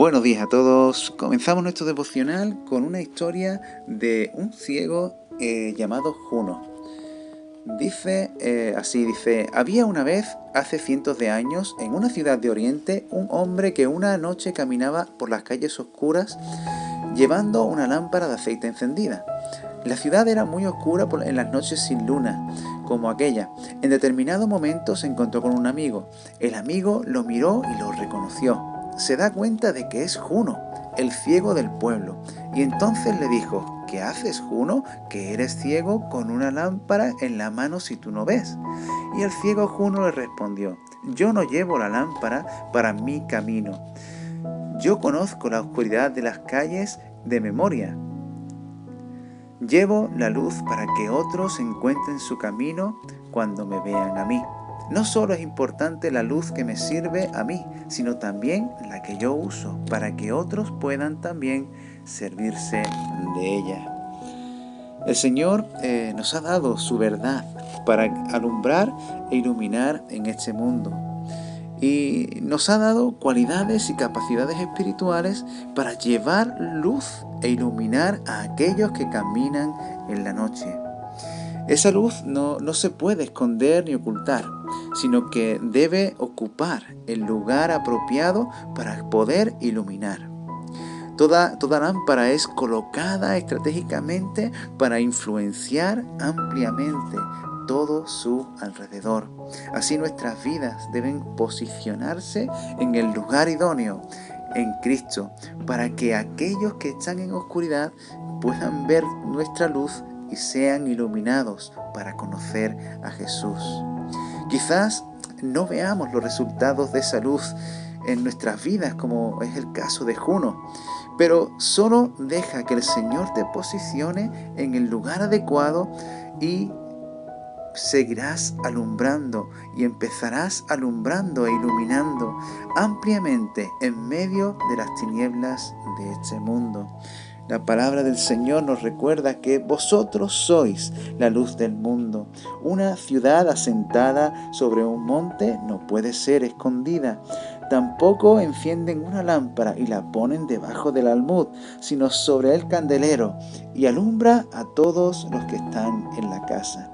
Buenos días a todos. Comenzamos nuestro devocional con una historia de un ciego eh, llamado Juno. Dice eh, así, dice, había una vez, hace cientos de años, en una ciudad de Oriente, un hombre que una noche caminaba por las calles oscuras llevando una lámpara de aceite encendida. La ciudad era muy oscura en las noches sin luna, como aquella. En determinado momento se encontró con un amigo. El amigo lo miró y lo reconoció se da cuenta de que es Juno, el ciego del pueblo, y entonces le dijo, ¿qué haces Juno? Que eres ciego con una lámpara en la mano si tú no ves. Y el ciego Juno le respondió, yo no llevo la lámpara para mi camino. Yo conozco la oscuridad de las calles de memoria. Llevo la luz para que otros encuentren su camino cuando me vean a mí. No solo es importante la luz que me sirve a mí, sino también la que yo uso para que otros puedan también servirse de ella. El Señor eh, nos ha dado su verdad para alumbrar e iluminar en este mundo. Y nos ha dado cualidades y capacidades espirituales para llevar luz e iluminar a aquellos que caminan en la noche. Esa luz no, no se puede esconder ni ocultar, sino que debe ocupar el lugar apropiado para poder iluminar. Toda, toda, lámpara es colocada estratégicamente para influenciar ampliamente todo su alrededor. Así nuestras vidas deben posicionarse en el lugar idóneo, en Cristo, para que aquellos que están en oscuridad puedan ver nuestra luz y sean iluminados para conocer a Jesús. Quizás no veamos los resultados de esa luz en nuestras vidas, como es el caso de Juno, pero solo deja que el Señor te posicione en el lugar adecuado y seguirás alumbrando y empezarás alumbrando e iluminando ampliamente en medio de las tinieblas de este mundo. La palabra del Señor nos recuerda que vosotros sois la luz del mundo. Una ciudad asentada sobre un monte no puede ser escondida. Tampoco encienden una lámpara y la ponen debajo del almud, sino sobre el candelero, y alumbra a todos los que están en la casa.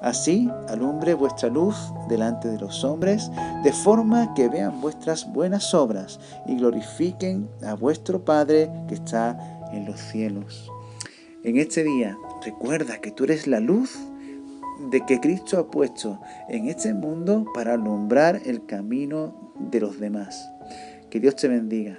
Así alumbre vuestra luz delante de los hombres, de forma que vean vuestras buenas obras y glorifiquen a vuestro Padre que está en los cielos. En este día recuerda que tú eres la luz de que Cristo ha puesto en este mundo para alumbrar el camino de los demás. Que Dios te bendiga.